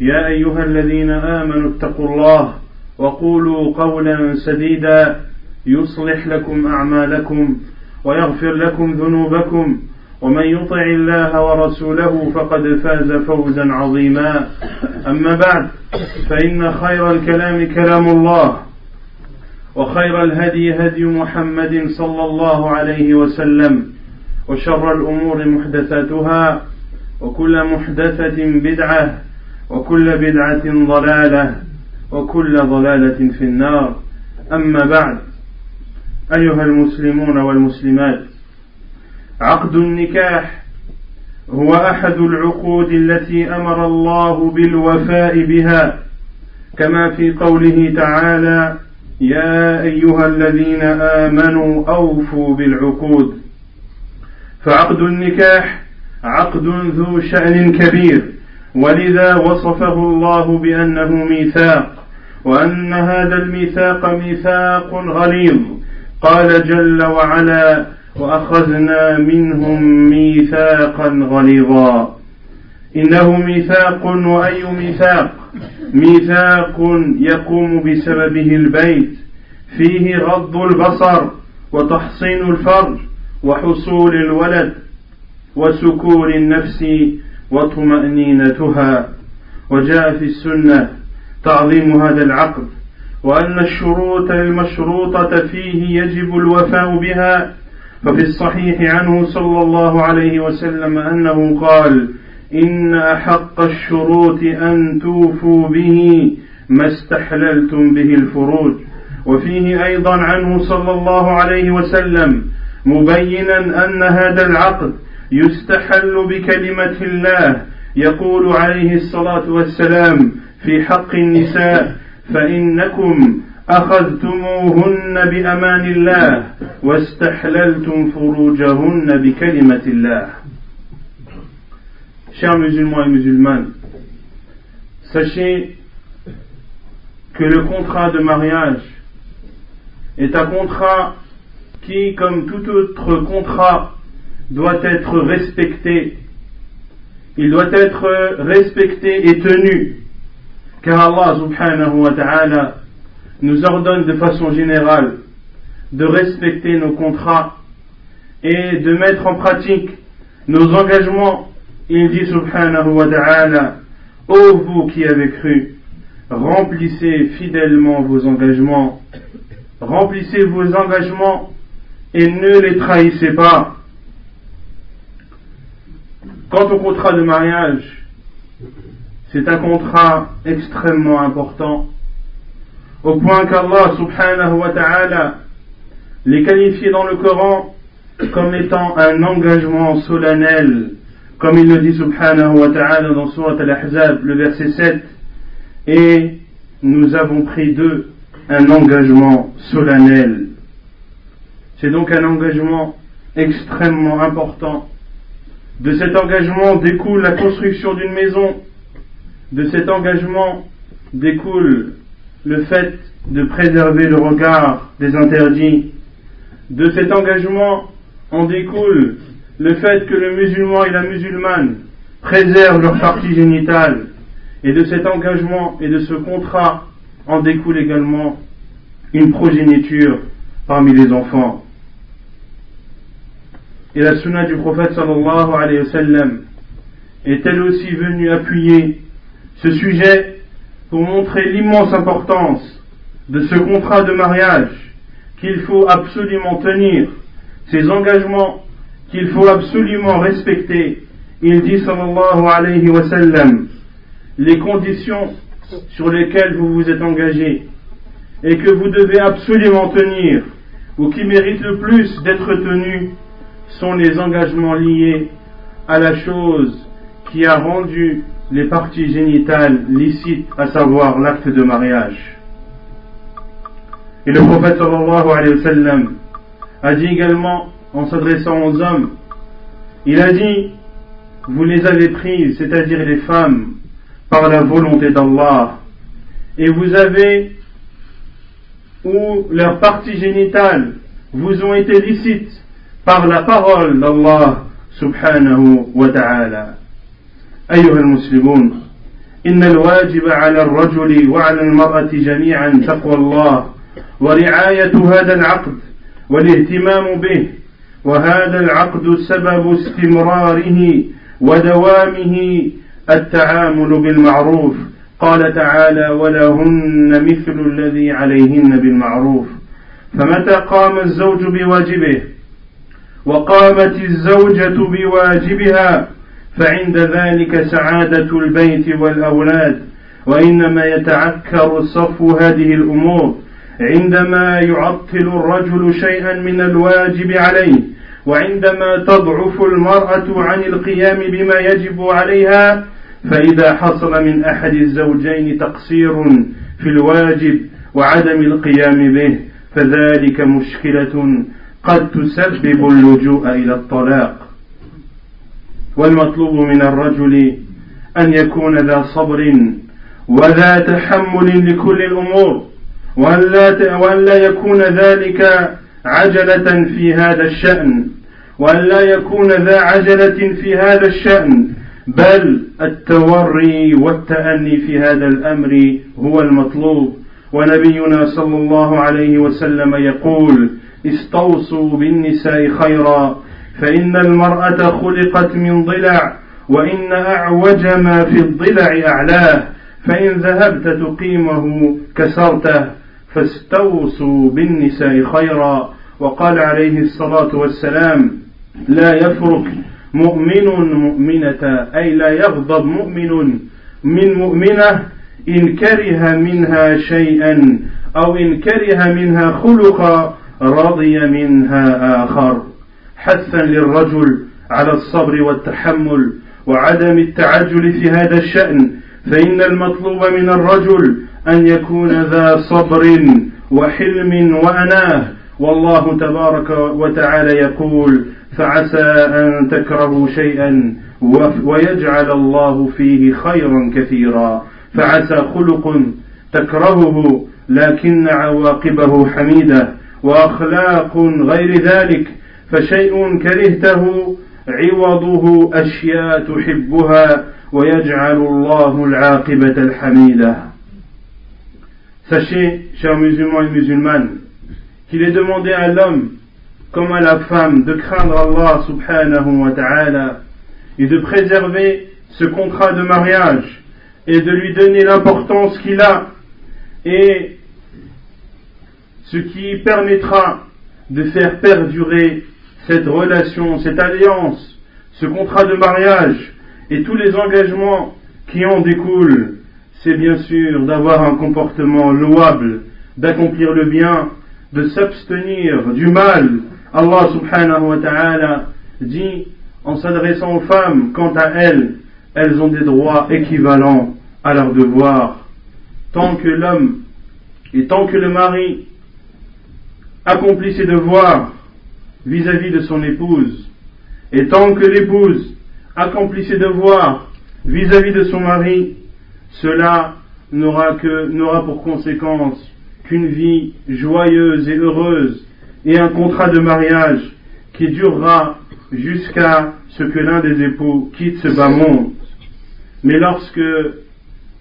يا أيها الذين آمنوا اتقوا الله وقولوا قولا سديدا يصلح لكم أعمالكم ويغفر لكم ذنوبكم ومن يطع الله ورسوله فقد فاز فوزا عظيما أما بعد فإن خير الكلام كلام الله وخير الهدي هدي محمد صلى الله عليه وسلم وشر الأمور محدثاتها وكل محدثة بدعة وكل بدعة ضلالة وكل ضلالة في النار. أما بعد أيها المسلمون والمسلمات عقد النكاح هو أحد العقود التي أمر الله بالوفاء بها. كما في قوله تعالى يا أيها الذين آمنوا أوفوا بالعقود. فعقد النكاح عقد ذو شأن كبير. ولذا وصفه الله بأنه ميثاق وأن هذا الميثاق ميثاق غليظ. قال جل وعلا وأخذنا منهم ميثاقا غليظا. إنه ميثاق وأي ميثاق؟ ميثاق يقوم بسببه البيت فيه غض البصر وتحصين الفرج وحصول الولد وسكون النفس وطمأنينتها وجاء في السنة تعظيم هذا العقد وأن الشروط المشروطة فيه يجب الوفاء بها ففي الصحيح عنه صلى الله عليه وسلم أنه قال إن أحق الشروط أن توفوا به ما استحللتم به الفروج. وفيه أيضا عنه صلى الله عليه وسلم مبينا أن هذا العقد يستحل بكلمة الله يقول عليه الصلاة والسلام في حق النساء فإنكم أخذتموهن بأمان الله واستحللتم فروجهن بكلمة الله. Chers musulmans et musulmanes, sachez que le contrat de mariage est un contrat qui, comme tout autre contrat, doit être respecté. Il doit être respecté et tenu. Car Allah subhanahu wa ta'ala nous ordonne de façon générale de respecter nos contrats et de mettre en pratique nos engagements. Il dit subhanahu wa ta'ala, Ô vous qui avez cru, remplissez fidèlement vos engagements, remplissez vos engagements et ne les trahissez pas. Quant au contrat de mariage, c'est un contrat extrêmement important, au point qu'Allah subhanahu wa ta'ala les qualifié dans le Coran comme étant un engagement solennel, comme il le dit subhanahu wa ta'ala dans Surat al-Ahzab, le verset 7, et nous avons pris d'eux un engagement solennel. C'est donc un engagement extrêmement important. De cet engagement découle la construction d'une maison. De cet engagement découle le fait de préserver le regard des interdits. De cet engagement en découle le fait que le musulman et la musulmane préservent leur partie génitale. Et de cet engagement et de ce contrat en découle également une progéniture parmi les enfants. Et la sunna du prophète sallallahu alayhi wa sallam est elle aussi venue appuyer ce sujet pour montrer l'immense importance de ce contrat de mariage qu'il faut absolument tenir, ces engagements qu'il faut absolument respecter, il dit sallallahu alayhi wa sallam, les conditions sur lesquelles vous vous êtes engagé et que vous devez absolument tenir ou qui méritent le plus d'être tenus sont les engagements liés à la chose qui a rendu les parties génitales licites, à savoir l'acte de mariage. Et le prophète sallallahu alayhi wa sallam a dit également, en s'adressant aux hommes, il a dit, vous les avez prises, c'est-à-dire les femmes, par la volonté d'Allah, et vous avez, ou leurs parties génitales vous ont été licites par la parole d'Allah subhanahu wa ta'ala. أيها المسلمون إن الواجب على الرجل وعلى المرأة جميعا تقوى الله ورعاية هذا العقد والاهتمام به وهذا العقد سبب استمراره ودوامه التعامل بالمعروف. قال تعالى ولهن مثل الذي عليهن بالمعروف. فمتى قام الزوج بواجبه؟ وقامت الزوجة بواجبها فعند ذلك سعادة البيت والأولاد وإنما يتعكر صفو هذه الأمور عندما يعطل الرجل شيئا من الواجب عليه وعندما تضعف المرأة عن القيام بما يجب عليها فإذا حصل من أحد الزوجين تقصير في الواجب وعدم القيام به فذلك مشكلة قد تسبب اللجوء إلى الطلاق. والمطلوب من الرجل أن يكون ذا صبر وذا تحمل لكل الأمور وأن لا يكون ذلك عجلة في هذا الشأن وأن لا يكون ذا عجلة في هذا الشأن. بل التوري والتأني في هذا الأمر هو المطلوب. ونبينا صلى الله عليه وسلم يقول استوصوا بالنساء خيرا فإن المرأة خلقت من ضلع وإن أعوج ما في الضلع أعلاه فإن ذهبت تقيمه كسرته فاستوصوا بالنساء خيرا. وقال عليه الصلاة والسلام لا يفرق مؤمن مؤمنة أي لا يغضب مؤمن من مؤمنة إن كره منها شيئا أو إن كره منها خلقا رضي منها آخر. حثا للرجل على الصبر والتحمل وعدم التعجل في هذا الشأن فإن المطلوب من الرجل أن يكون ذا صبر وحلم وأناه. والله تبارك وتعالى يقول فعسى أن تكرهوا شيئا ويجعل الله فيه خيرا كثيرا. فعسى خلق تكرهه لكن عواقبه حميدة. واخلاق غير ذلك فشيء كرهته عوضه اشياء تحبها ويجعل الله العاقبه الحميده Sachez, chers musulmans et musulmanes, qu'il est demandé à l'homme comme à la femme de craindre Allah subhanahu wa ta'ala et de préserver ce contrat de mariage et de lui donner l'importance qu'il a et ce qui permettra de faire perdurer cette relation, cette alliance, ce contrat de mariage et tous les engagements qui en découlent, c'est bien sûr d'avoir un comportement louable, d'accomplir le bien, de s'abstenir du mal. Allah subhanahu wa ta'ala dit en s'adressant aux femmes, quant à elles, elles ont des droits équivalents à leurs devoirs. Tant que l'homme et tant que le mari accomplit ses devoirs vis-à-vis de son épouse, et tant que l'épouse accomplit ses devoirs vis-à-vis de son mari, cela n'aura pour conséquence qu'une vie joyeuse et heureuse et un contrat de mariage qui durera jusqu'à ce que l'un des époux quitte ce bas monde. Mais lorsque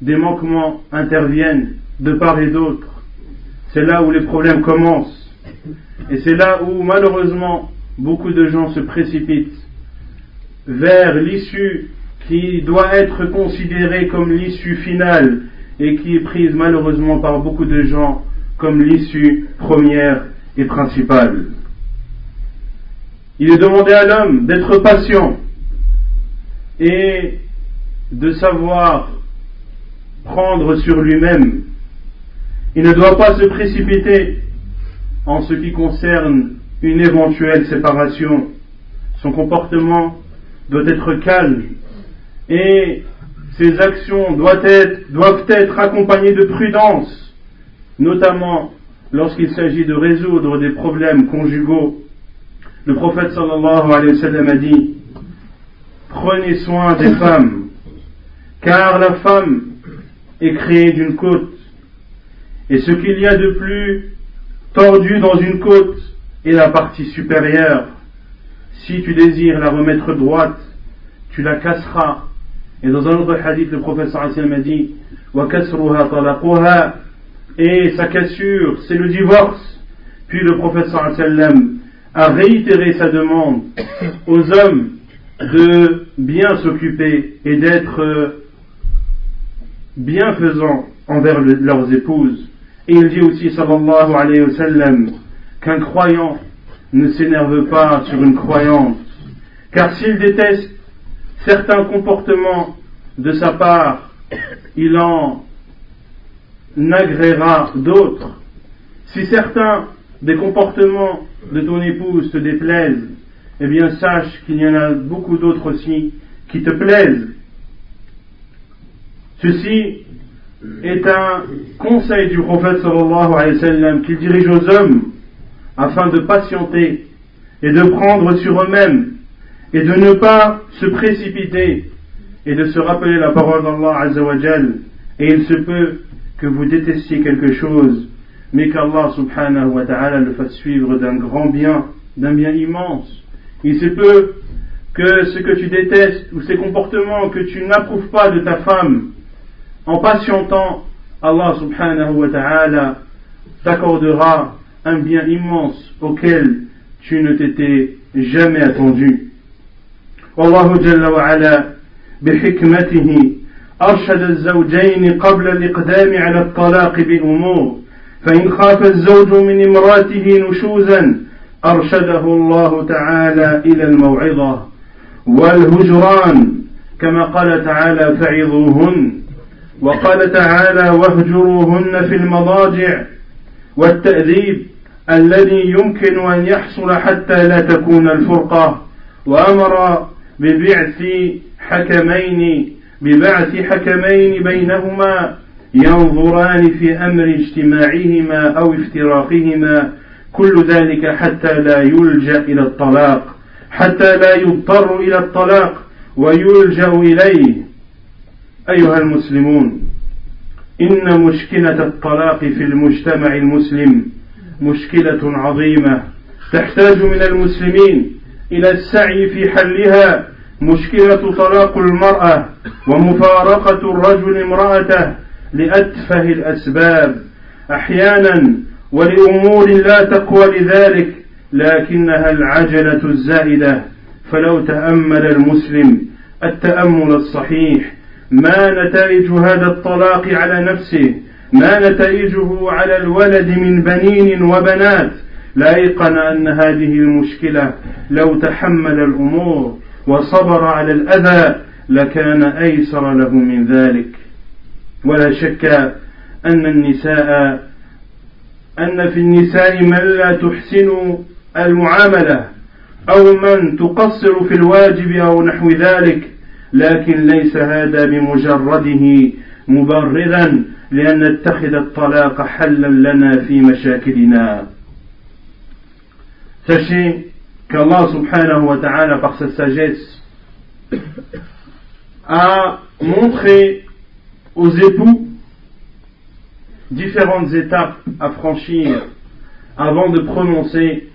des manquements interviennent de part et d'autre, c'est là où les problèmes commencent. Et c'est là où malheureusement beaucoup de gens se précipitent vers l'issue qui doit être considérée comme l'issue finale et qui est prise malheureusement par beaucoup de gens comme l'issue première et principale. Il est demandé à l'homme d'être patient et de savoir prendre sur lui-même. Il ne doit pas se précipiter en ce qui concerne une éventuelle séparation. Son comportement doit être calme et ses actions doivent être, accompagnées de prudence, notamment lorsqu'il s'agit de résoudre des problèmes conjugaux. Le prophète sallallahu alayhi wa sallam a dit Prenez soin des femmes, car la femme est créée d'une côte, et ce qu'il y a de plus tordu dans une côte est la partie supérieure. Si tu désires la remettre droite, tu la casseras. Et dans un autre hadith, le professeur a dit et sa cassure, c'est le divorce. Puis le professeur a réitéré sa demande aux hommes de bien s'occuper et d'être euh, bienfaisants envers leurs épouses. Et il dit aussi, sallallahu alayhi wa sallam, qu'un croyant ne s'énerve pas sur une croyante, car s'il déteste certains comportements de sa part, il en agréera d'autres. Si certains des comportements de ton épouse te déplaisent, eh bien sache qu'il y en a beaucoup d'autres aussi qui te plaisent. Ceci est un conseil du prophète sallallahu alayhi wa sallam qu'il dirige aux hommes afin de patienter et de prendre sur eux-mêmes et de ne pas se précipiter et de se rappeler la parole d'Allah azawajal et il se peut que vous détestiez quelque chose mais qu'Allah subhanahu wa ta'ala le fasse suivre d'un grand bien, d'un bien immense. Il se peut que ce que tu détestes ou ces comportements que tu n'approuves pas de ta femme, en patientant, Allah subhanahu wa ta'ala t'accordera un bien immense auquel tu ne t'étais jamais attendu. والله جل وعلا بحكمته أرشد الزوجين قبل الإقدام على الطلاق بأمور فإن خاف الزوج من امراته نشوزا أرشده الله تعالى إلى الموعظة والهجران كما قال تعالى فعظوهن وقال تعالى واهجروهن في المضاجع والتأديب الذي يمكن أن يحصل حتى لا تكون الفرقة وأمر ببعث حكمين ببعث حكمين بينهما ينظران في أمر اجتماعهما أو افتراقهما كل ذلك حتى لا يلجأ إلى الطلاق حتى لا يضطر إلى الطلاق ويلجأ إليه. أيها المسلمون إن مشكلة الطلاق في المجتمع المسلم مشكلة عظيمة تحتاج من المسلمين إلى السعي في حلها مشكلة طلاق المرأة ومفارقة الرجل امرأته لأتفه الأسباب. أحيانا ولأمور لا تقوى لذلك لكنها العجلة الزائدة. فلو تأمل المسلم التأمل الصحيح ما نتائج هذا الطلاق على نفسه ما نتائجه على الولد من بنين وبنات. لايقن أن هذه المشكلة لو تحمل الأمور وصبر على الأذى لكان أيسر له من ذلك. ولا شك أن النساء أن في النساء من لا تحسن المعاملة أو من تقصر في الواجب أو نحو ذلك. لكن ليس هذا بمجرده مبررا لأن نتخذ الطلاق حلا لنا في مشاكلنا Sachez qu'Allah subhanahu wa ta'ala par sa sagesse a montré aux époux différentes étapes à franchir avant de prononcer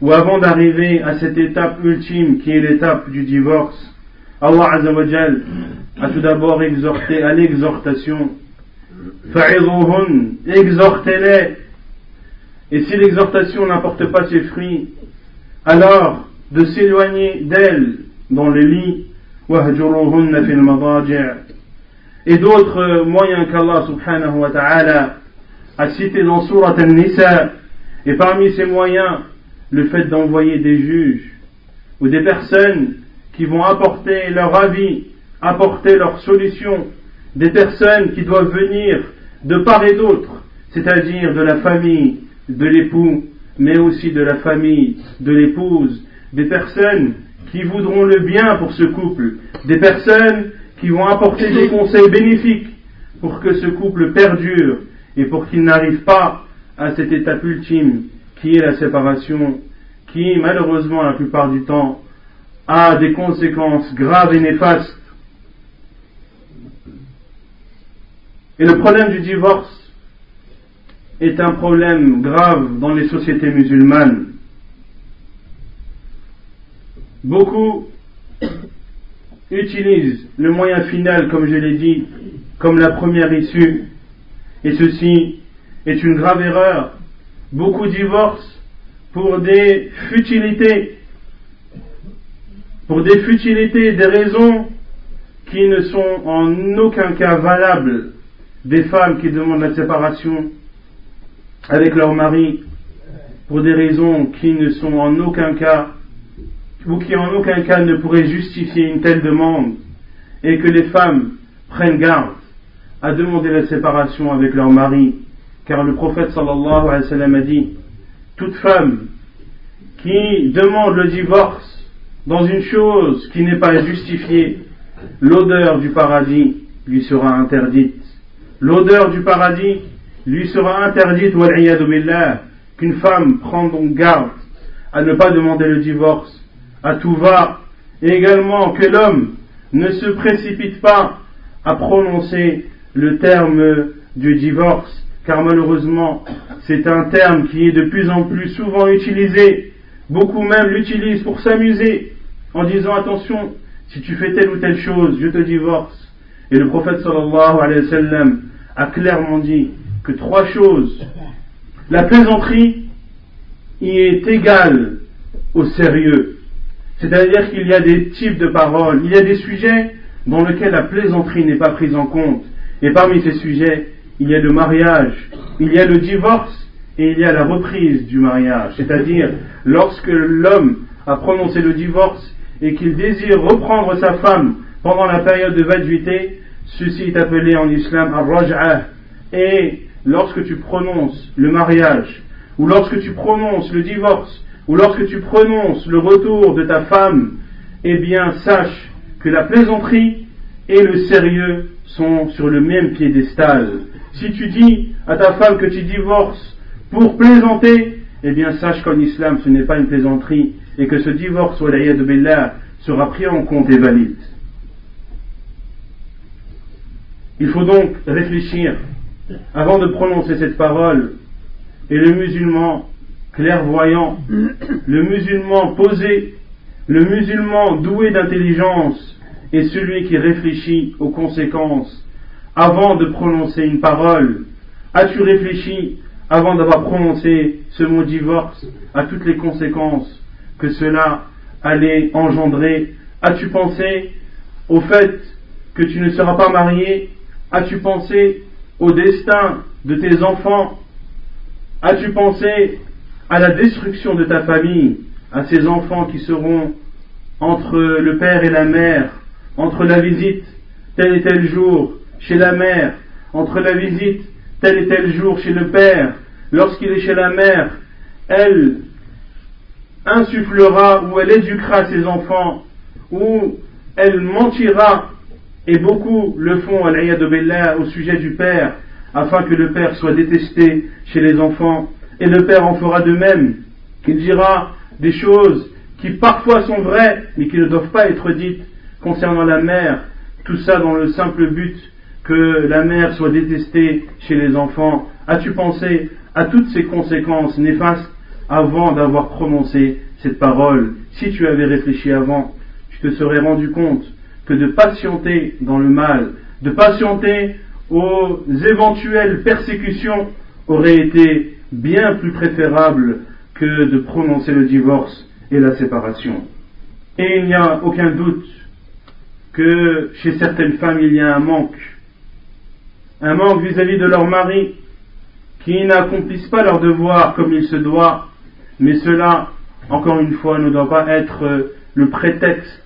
ou avant d'arriver à cette étape ultime qui est l'étape du divorce. Allah Azzawajal a tout d'abord exhorté à l'exhortation. exhortez-les. Et si l'exhortation n'apporte pas ses fruits, alors de s'éloigner d'elles dans le lit. et d'autres moyens qu'Allah subhanahu wa ta'ala a cités dans Surat al-Nisa. Et parmi ces moyens, le fait d'envoyer des juges ou des personnes qui vont apporter leur avis, apporter leur solution, des personnes qui doivent venir de part et d'autre, c'est-à-dire de la famille de l'époux, mais aussi de la famille de l'épouse, des personnes qui voudront le bien pour ce couple, des personnes qui vont apporter des conseils bénéfiques pour que ce couple perdure et pour qu'il n'arrive pas à cette étape ultime qui est la séparation, qui malheureusement la plupart du temps a des conséquences graves et néfastes. Et le problème du divorce est un problème grave dans les sociétés musulmanes. Beaucoup utilisent le moyen final, comme je l'ai dit, comme la première issue, et ceci est une grave erreur. Beaucoup divorcent pour des futilités, pour des futilités, des raisons qui ne sont en aucun cas valables. Des femmes qui demandent la séparation avec leur mari pour des raisons qui ne sont en aucun cas ou qui en aucun cas ne pourraient justifier une telle demande et que les femmes prennent garde à demander la séparation avec leur mari car le prophète sallallahu alayhi wa sallam a dit toute femme qui demande le divorce dans une chose qui n'est pas justifiée l'odeur du paradis lui sera interdite. L'odeur du paradis lui sera interdite, qu'une femme prend donc garde à ne pas demander le divorce à tout va, et également que l'homme ne se précipite pas à prononcer le terme du divorce, car malheureusement c'est un terme qui est de plus en plus souvent utilisé, beaucoup même l'utilisent pour s'amuser, en disant attention, si tu fais telle ou telle chose, je te divorce. Et le prophète sallallahu alayhi wa sallam a clairement dit que trois choses. La plaisanterie y est égale au sérieux. C'est-à-dire qu'il y a des types de paroles, il y a des sujets dans lesquels la plaisanterie n'est pas prise en compte. Et parmi ces sujets, il y a le mariage, il y a le divorce et il y a la reprise du mariage. C'est-à-dire, lorsque l'homme a prononcé le divorce et qu'il désire reprendre sa femme pendant la période de vaduité, ceci est appelé en islam al-raj'ah. Et lorsque tu prononces le mariage, ou lorsque tu prononces le divorce, ou lorsque tu prononces le retour de ta femme, eh bien sache que la plaisanterie et le sérieux sont sur le même piédestal. Si tu dis à ta femme que tu divorces pour plaisanter, eh bien sache qu'en islam ce n'est pas une plaisanterie et que ce divorce, de billah, sera pris en compte et valide. Il faut donc réfléchir avant de prononcer cette parole, et le musulman clairvoyant, le musulman posé, le musulman doué d'intelligence est celui qui réfléchit aux conséquences avant de prononcer une parole. As-tu réfléchi avant d'avoir prononcé ce mot divorce à toutes les conséquences que cela allait engendrer As-tu pensé au fait que tu ne seras pas marié? As-tu pensé au destin de tes enfants? As-tu pensé à la destruction de ta famille, à ces enfants qui seront entre le père et la mère, entre la visite tel et tel jour chez la mère, entre la visite tel et tel jour chez le père, lorsqu'il est chez la mère, elle insufflera ou elle éduquera ses enfants, ou elle mentira et beaucoup le font, au sujet du père, afin que le père soit détesté chez les enfants. Et le père en fera de même, qu'il dira des choses qui parfois sont vraies, mais qui ne doivent pas être dites concernant la mère. Tout ça dans le simple but que la mère soit détestée chez les enfants. As-tu pensé à toutes ces conséquences néfastes avant d'avoir prononcé cette parole? Si tu avais réfléchi avant, tu te serais rendu compte que de patienter dans le mal, de patienter aux éventuelles persécutions aurait été bien plus préférable que de prononcer le divorce et la séparation. Et il n'y a aucun doute que chez certaines femmes il y a un manque un manque vis-à-vis de leur mari, qui n'accomplissent pas leur devoir comme il se doit, mais cela, encore une fois, ne doit pas être le prétexte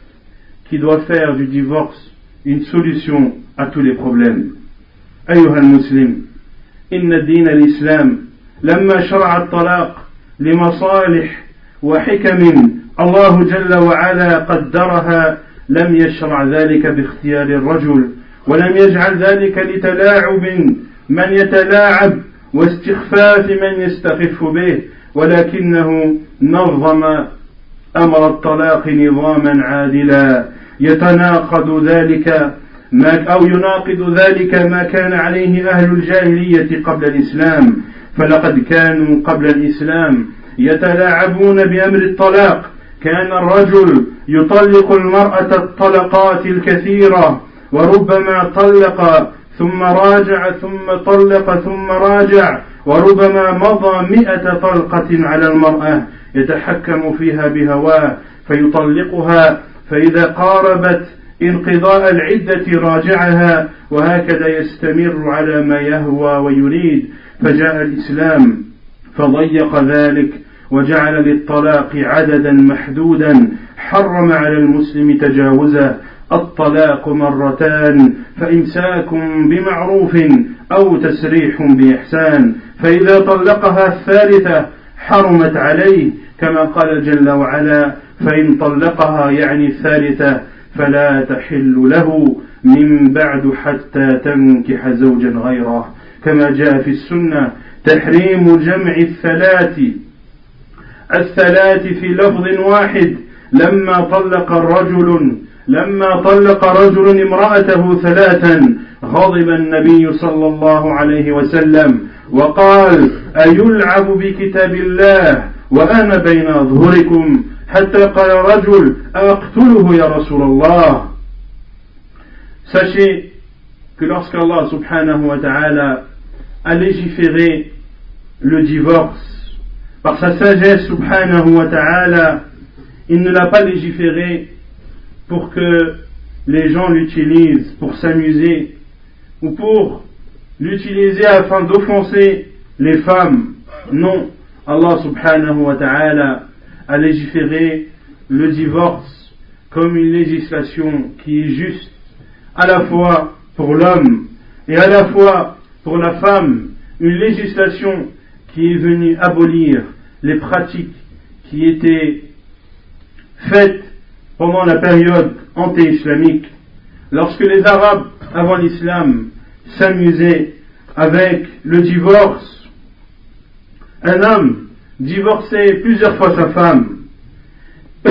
qui doit faire du divorce une solution à tous les problèmes. أيها المسلم إن دين الإسلام لما شرع الطلاق لمصالح وحكم الله جل وعلا قدرها لم يشرع ذلك باختيار الرجل ولم يجعل ذلك لتلاعب من يتلاعب واستخفاف من يستخف به ولكنه نظم أمر الطلاق نظاما عادلا. يتناقض ذلك ما أو يناقض ذلك ما كان عليه أهل الجاهلية قبل الإسلام. فلقد كانوا قبل الإسلام يتلاعبون بأمر الطلاق. كان الرجل يطلق المرأة الطلقات الكثيرة وربما طلق ثم راجع ثم طلق ثم راجع وربما مضى مئة طلقة على المرأة يتحكم فيها بهواه فيطلقها فإذا قاربت انقضاء العدة راجعها وهكذا يستمر على ما يهوى ويريد فجاء الإسلام فضيق ذلك وجعل للطلاق عددا محدودا حرم على المسلم تجاوزه الطلاق مرتان فإمساك بمعروف أو تسريح بإحسان فإذا طلقها الثالثة حرمت عليه كما قال جل وعلا فإن طلقها يعني الثالثة فلا تحل له من بعد حتى تنكح زوجا غيره. كما جاء في السنة تحريم جمع الثلاث. الثلاث في لفظ واحد لما طلق الرجل لما طلق رجل امرأته ثلاثا غضب النبي صلى الله عليه وسلم وقال أيلعب بكتاب الله وأنا بين أظهركم Sachez que lorsqu'Allah subhanahu wa ta'ala a légiféré le divorce, par sa sagesse subhanahu wa ta'ala, il ne l'a pas légiféré pour que les gens l'utilisent pour s'amuser ou pour l'utiliser afin d'offenser les femmes. Non, Allah subhanahu wa ta'ala à légiférer le divorce comme une législation qui est juste à la fois pour l'homme et à la fois pour la femme, une législation qui est venue abolir les pratiques qui étaient faites pendant la période anté-islamique, lorsque les Arabes, avant l'islam, s'amusaient avec le divorce, un homme divorçait plusieurs fois sa femme.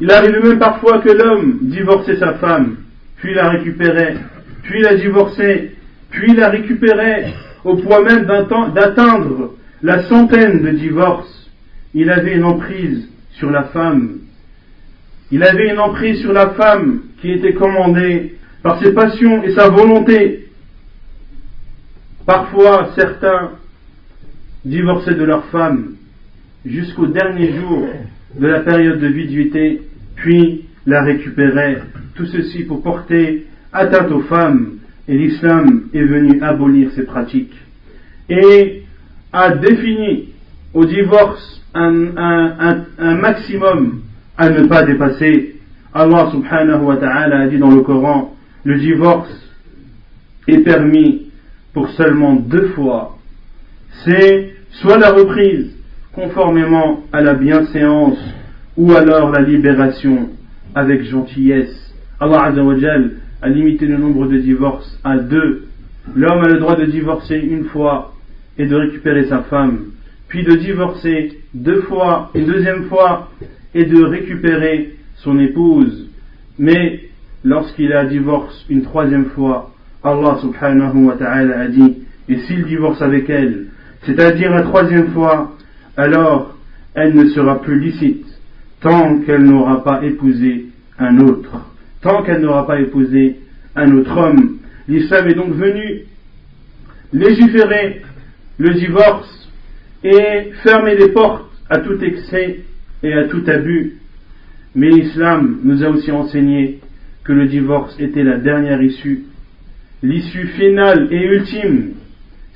Il arrivait même parfois que l'homme divorçait sa femme, puis la récupérait, puis la divorçait, puis la récupérait, au point même d'atteindre la centaine de divorces. Il avait une emprise sur la femme. Il avait une emprise sur la femme qui était commandée par ses passions et sa volonté. Parfois, certains divorcés de leur femme jusqu'au dernier jour de la période de viduité, puis la récupéraient. Tout ceci pour porter atteinte aux femmes, et l'islam est venu abolir ces pratiques. Et a défini au divorce un, un maximum à ne pas dépasser. Allah subhanahu wa ta'ala a dit dans le Coran, le divorce est permis pour seulement deux fois c'est soit la reprise conformément à la bienséance ou alors la libération avec gentillesse. Allah a limité le nombre de divorces à deux. L'homme a le droit de divorcer une fois et de récupérer sa femme, puis de divorcer deux fois, une deuxième fois et de récupérer son épouse. Mais lorsqu'il a divorce une troisième fois, Allah subhanahu wa ta'ala a dit, et s'il divorce avec elle, c'est-à-dire la troisième fois, alors elle ne sera plus licite tant qu'elle n'aura pas épousé un autre, tant qu'elle n'aura pas épousé un autre homme. L'islam est donc venu légiférer le divorce et fermer les portes à tout excès et à tout abus. Mais l'islam nous a aussi enseigné que le divorce était la dernière issue l'issue finale et ultime,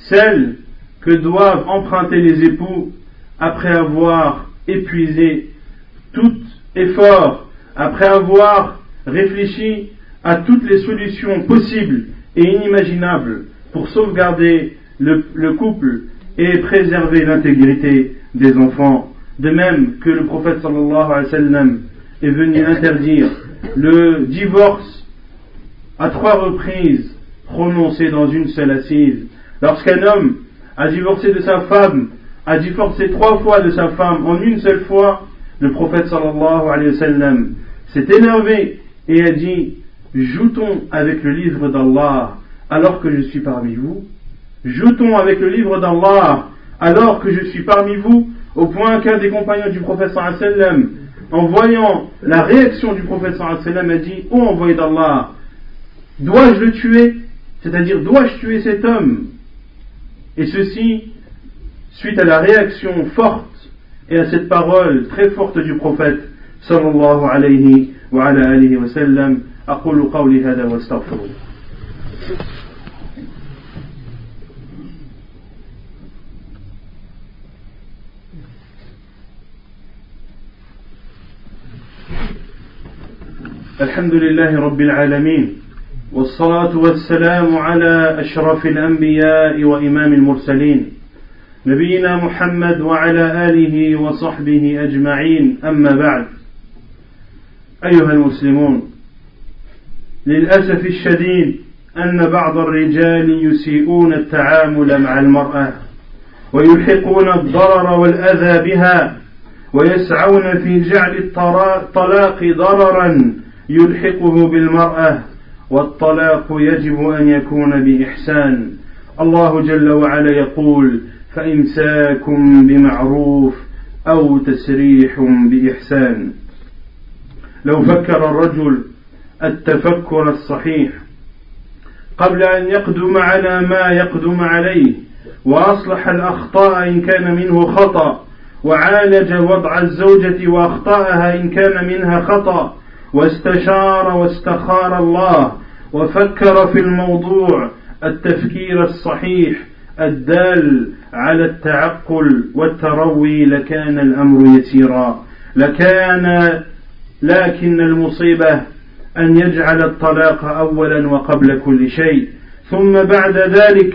celle que doivent emprunter les époux après avoir épuisé tout effort, après avoir réfléchi à toutes les solutions possibles et inimaginables pour sauvegarder le, couple et préserver l'intégrité des enfants. De même que le prophète sallallahu alayhi wa sallam est venu interdire le divorce à trois reprises prononcé dans une seule assise. Lorsqu'un homme a divorcé de sa femme, a divorcé trois fois de sa femme en une seule fois, le prophète sallallahu alayhi wa sallam s'est énervé et a dit Joutons avec le livre d'Allah alors que je suis parmi vous. Joutons avec le livre d'Allah alors que je suis parmi vous, au point qu'un des compagnons du prophète sallallahu alayhi wa sallam, en voyant la réaction du prophète sallallahu alayhi wa sallam, a dit Ô envoyé d'Allah, dois-je le tuer C'est-à-dire, dois-je tuer cet homme Et ceci, suite à la réaction forte et à cette parole très forte du prophète sallallahu alayhi wa ala alihi wa sallam, أقول قولي هذا واستغفر الحمد لله رب العالمين والصلاة والسلام على أشرف الأنبياء وإمام المرسلين نبينا محمد وعلى آله وصحبه أجمعين أما بعد. أيها المسلمون للأسف الشديد أن بعض الرجال يسيئون التعامل مع المرأة ويلحقون الضرر والأذى بها ويسعون في جعل الطلاق ضررا يلحقه بالمرأة والطلاق يجب أن يكون بإحسان. الله جل وعلا يقول فإمساكم بمعروف أو تسريح بإحسان. لو فكر الرجل التفكر الصحيح قبل أن يقدم على ما يقدم عليه وأصلح الأخطاء إن كان منه خطأ وعالج وضع الزوجة وأخطاءها إن كان منها خطأ واستشار واستخار الله وفكر في الموضوع التفكير الصحيح الدال على التعقل والتروي لكان الأمر يسيرا. لكان لكن المصيبة أن يجعل الطلاق اولا وقبل كل شيء. ثم بعد ذلك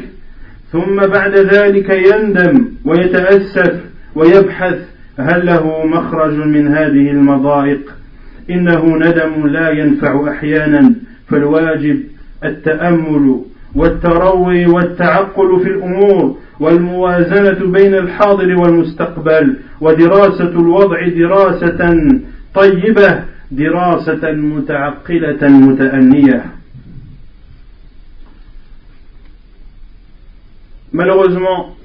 ثم بعد ذلك يندم ويتأسف ويبحث هل له مخرج من هذه المضايق. إنه ندم لا ينفع أحيانا فالواجب التأمل والتروي والتعقل في الأمور والموازنة بين الحاضر والمستقبل ودراسة الوضع دراسة طيبة دراسة متعقلة متأنية. Malheureusement,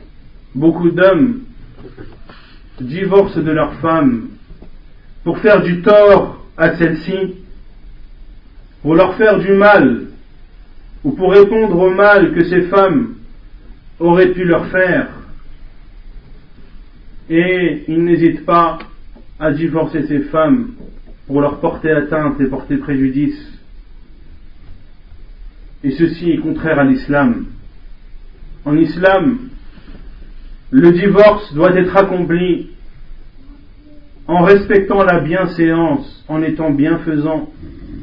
beaucoup d'hommes divorcent de leurs femmes pour faire du tort à celle-ci, pour leur faire du mal, ou pour répondre au mal que ces femmes auraient pu leur faire. Et ils n'hésitent pas à divorcer ces femmes pour leur porter atteinte et porter préjudice. Et ceci est contraire à l'islam. En islam, le divorce doit être accompli en respectant la bienséance, en étant bienfaisant,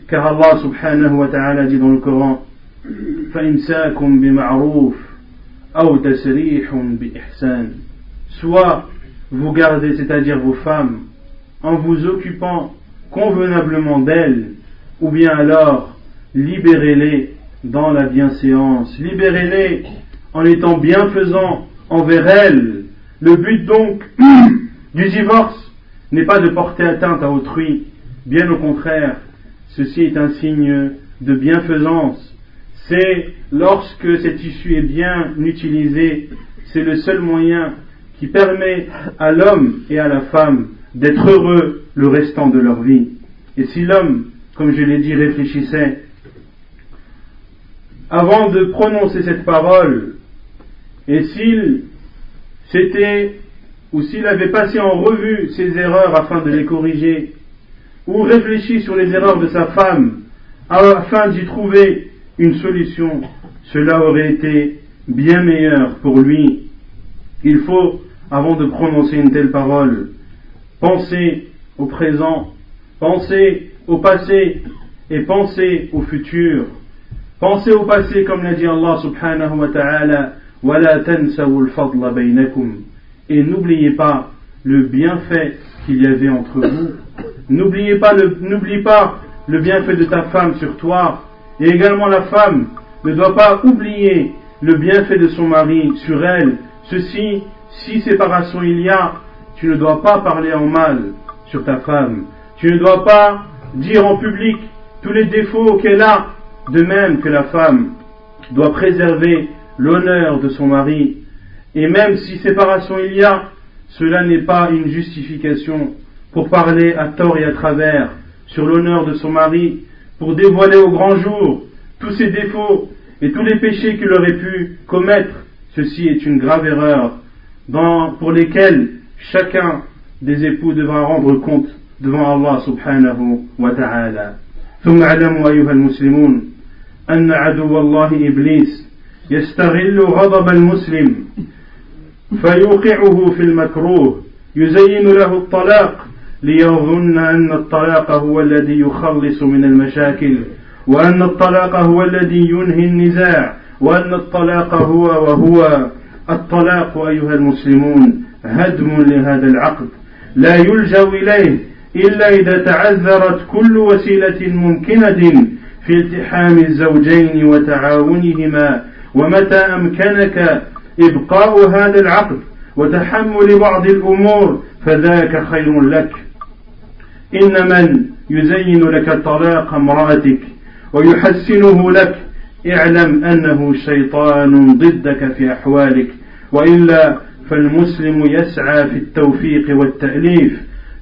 car Allah subhanahu wa ta'ala dit dans le Coran soit vous gardez, c'est-à-dire vos femmes, en vous occupant convenablement d'elles, ou bien alors libérez-les dans la bienséance, libérez-les en étant bienfaisant envers elles. Le but donc du divorce n'est pas de porter atteinte à autrui, bien au contraire, ceci est un signe de bienfaisance. C'est lorsque cette issue est bien utilisée, c'est le seul moyen qui permet à l'homme et à la femme d'être heureux le restant de leur vie. Et si l'homme, comme je l'ai dit, réfléchissait, avant de prononcer cette parole, et s'il s'était ou s'il avait passé en revue ses erreurs afin de les corriger, ou réfléchi sur les erreurs de sa femme afin d'y trouver une solution, cela aurait été bien meilleur pour lui. Il faut, avant de prononcer une telle parole, penser au présent, penser au passé et penser au futur. Pensez au passé comme l'a dit Allah subhanahu wa ta'ala, et n'oubliez pas le bienfait qu'il y avait entre vous. N'oubliez pas n'oublie pas le bienfait de ta femme sur toi. Et également la femme ne doit pas oublier le bienfait de son mari sur elle. Ceci, si séparation il y a, tu ne dois pas parler en mal sur ta femme. Tu ne dois pas dire en public tous les défauts qu'elle a, de même que la femme doit préserver l'honneur de son mari. Et même si séparation il y a, cela n'est pas une justification pour parler à tort et à travers sur l'honneur de son mari, pour dévoiler au grand jour tous ses défauts et tous les péchés qu'il aurait pu commettre. Ceci est une grave erreur pour lesquelles chacun des époux devra rendre compte devant Allah subhanahu wa ta'ala. ثم اعلموا أيها المسلمون أن عدو الله إبليس يستغل غضب المسلم فيوقعه في المكروه يزين له الطلاق ليظن أن الطلاق هو الذي يخلص من المشاكل وأن الطلاق هو الذي ينهي النزاع وأن الطلاق هو وهو الطلاق أيها المسلمون هدم لهذا العقد. لا يلجأ إليه إلا إذا تعذرت كل وسيلة ممكنة في التحام الزوجين وتعاونهما ومتى أمكنك إبقاء هذا العقد وتحمل بعض الأمور فذاك خير لك. إن من يزين لك طلاق امرأتك ويحسنه لك اعلم أنه شيطان ضدك في أحوالك. وإلا فالمسلم يسعى في التوفيق والتأليف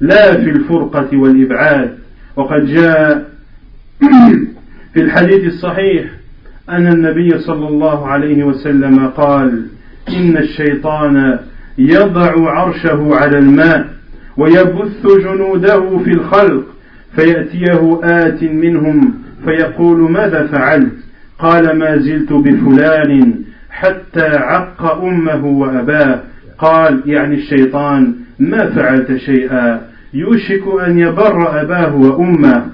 لا في الفرقة والإبعاد. وقد جاء في الحديث الصحيح أن النبي صلى الله عليه وسلم قال إن الشيطان يضع عرشه على الماء. ويبث جنوده في الخلق فيأتيه آت منهم فيقول ماذا فعلت؟ قال ما زلت بفلان حتى عق أمه وأباه. قال يعني الشيطان ما فعلت شيئا؟ يوشك أن يبر أباه وأمه.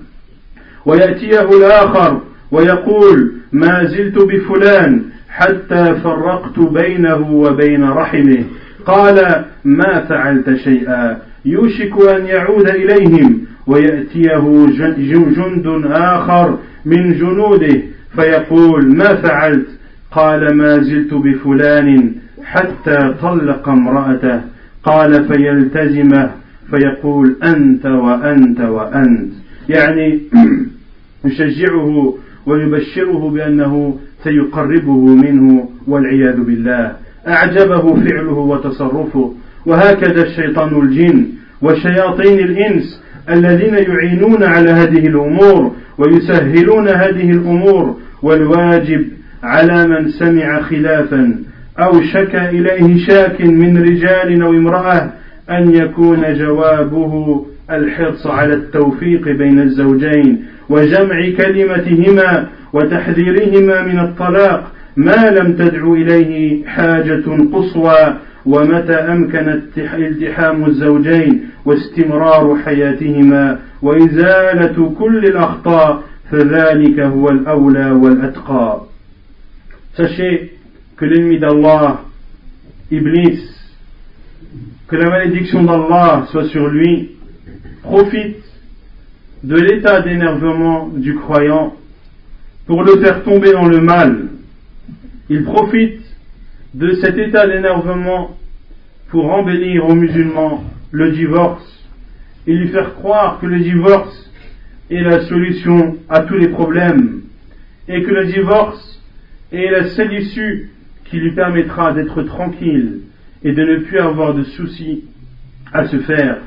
ويأتيه الآخر ويقول ما زلت بفلان حتى فرقت بينه وبين رحمه. قال ما فعلت شيئا؟ يوشك أن يعود إليهم ويأتيه جند آخر من جنوده فيقول ما فعلت؟ قال ما زلت بفلان حتى طلق امرأته. قال فيلتزمه فيقول أنت وأنت وأنت. يعني يشجعه ويبشره بأنه سيقربه منه والعياذ بالله. أعجبه فعله وتصرفه. وهكذا الشيطان الجن وشياطين الإنس الذين يعينون على هذه الأمور ويسهلون هذه الأمور والواجب على من سمع خلافا أو شكى إليه شاك من رجال أو امرأة أن يكون جوابه الحرص على التوفيق بين الزوجين وجمع كلمتهما وتحذيرهما من الطلاق ما لم تدعو إليه حاجة قصوى ومتى أمكن التحام الزوجين واستمرار حياتهما وإزالة كل الأخطاء فذلك هو الأولى والأتقى Sachez que l'ennemi d'Allah, Iblis, que la malédiction d'Allah soit sur lui, profite de l'état d'énervement du croyant pour le faire tomber dans le mal. Il profite de cet état d'énervement pour embellir aux musulmans le divorce et lui faire croire que le divorce est la solution à tous les problèmes et que le divorce est la seule issue qui lui permettra d'être tranquille et de ne plus avoir de soucis à se faire.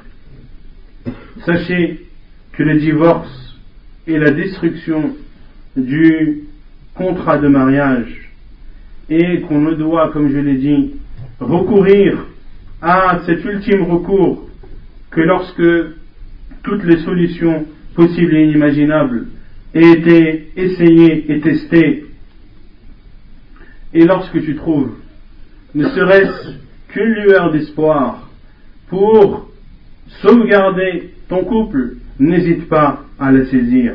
Sachez que le divorce est la destruction du contrat de mariage et qu'on ne doit, comme je l'ai dit, recourir à cet ultime recours que lorsque toutes les solutions possibles et inimaginables aient été essayées et testées Et lorsque tu trouves, ne serait-ce qu'une lueur d'espoir pour sauvegarder ton couple, n'hésite pas à la saisir.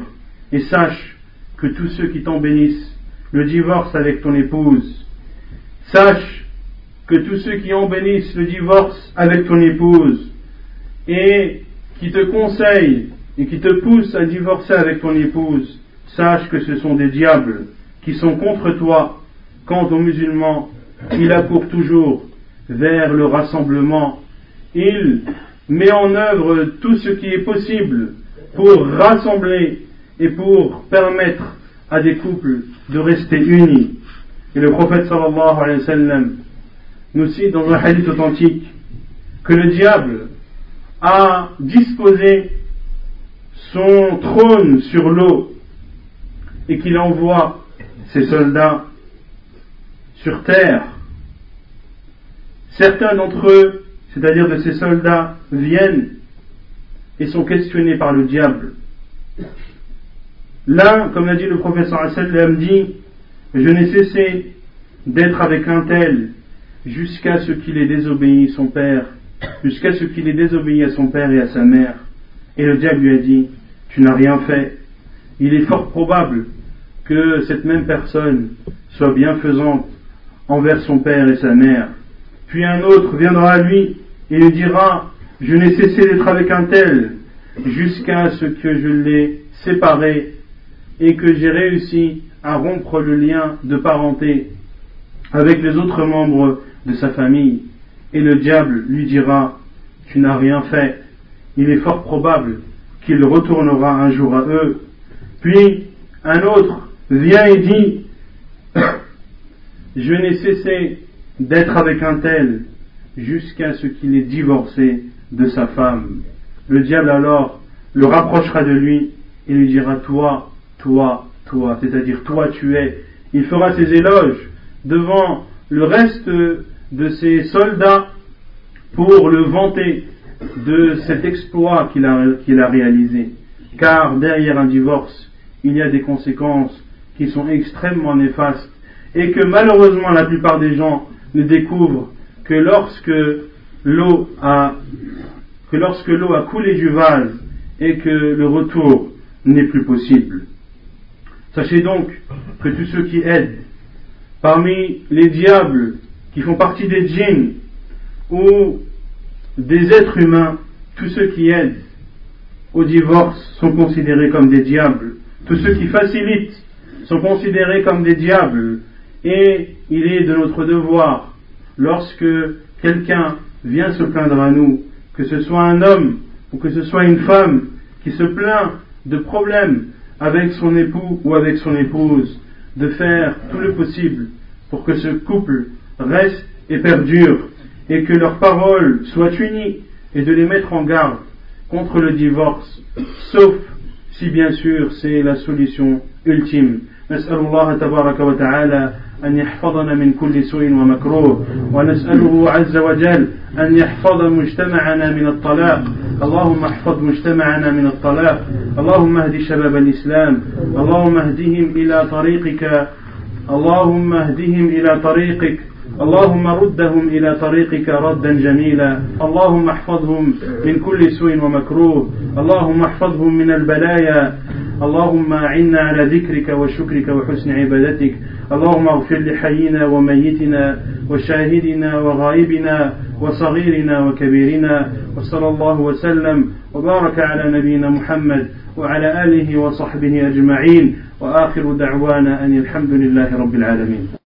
Et sache que tous ceux qui t'en bénissent le divorce avec ton épouse, sache que tous ceux qui en bénissent le divorce avec ton épouse et qui te conseillent et qui te poussent à divorcer avec ton épouse, sache que ce sont des diables qui sont contre toi. Quant aux musulmans, il accourt toujours vers le rassemblement. Il met en œuvre tout ce qui est possible pour rassembler et pour permettre à des couples de rester unis. Et le prophète sallallahu alayhi wa nous cite dans un hadith authentique que le diable a disposé son trône sur l'eau et qu'il envoie ses soldats sur terre. Certains d'entre eux, c'est-à-dire de ces soldats, viennent et sont questionnés par le diable. L'un, comme l'a dit le professeur sallam, dit Je n'ai cessé d'être avec un tel jusqu'à ce qu'il ait désobéi son père, jusqu'à ce qu'il ait désobéi à son père et à sa mère. Et le diable lui a dit Tu n'as rien fait. Il est fort probable que cette même personne soit bienfaisante envers son père et sa mère. Puis un autre viendra à lui et lui dira Je n'ai cessé d'être avec un tel jusqu'à ce que je l'ai séparé et que j'ai réussi à rompre le lien de parenté avec les autres membres de sa famille. Et le diable lui dira, tu n'as rien fait. Il est fort probable qu'il retournera un jour à eux. Puis un autre vient et dit, je n'ai cessé d'être avec un tel jusqu'à ce qu'il ait divorcé de sa femme. Le diable alors le rapprochera de lui et lui dira, toi, toi, toi, c'est-à-dire toi tu es. Il fera ses éloges devant le reste de ses soldats pour le vanter de cet exploit qu'il a, réalisé. Car derrière un divorce, il y a des conséquences qui sont extrêmement néfastes et que malheureusement la plupart des gens ne découvrent que lorsque l'eau a, que lorsque l'eau a coulé du vase et que le retour n'est plus possible. Sachez donc que tous ceux qui aident, parmi les diables qui font partie des djinns ou des êtres humains, tous ceux qui aident au divorce sont considérés comme des diables. Tous ceux qui facilitent sont considérés comme des diables. Et il est de notre devoir, lorsque quelqu'un vient se plaindre à nous, que ce soit un homme ou que ce soit une femme qui se plaint de problèmes avec son époux ou avec son épouse, de faire tout le possible pour que ce couple reste et perdure et que leurs paroles soient unies et de les mettre en garde contre le divorce, sauf si bien sûr c'est la solution ultime. أن يحفظنا من كل سوء ومكروه ونسأله عز وجل أن يحفظ مجتمعنا من الطلاق اللهم احفظ مجتمعنا من الطلاق. اللهم اهد شباب الإسلام. اللهم اهدهم إلى طريقك. اللهم اهدهم إلى طريقك. اللهم ردهم إلى طريقك ردا جميلا. اللهم احفظهم من كل سوء ومكروه. اللهم احفظهم من البلايا. اللهم أعنا على ذكرك وشكرك وحسن عبادتك. اللهم اغفر لحينا وميتنا وشاهدنا وغائبنا وصغيرنا وكبيرنا وصلى الله وسلم وبارك على نبينا محمد وعلى آله وصحبه أجمعين وآخر دعوانا أن الحمد لله رب العالمين.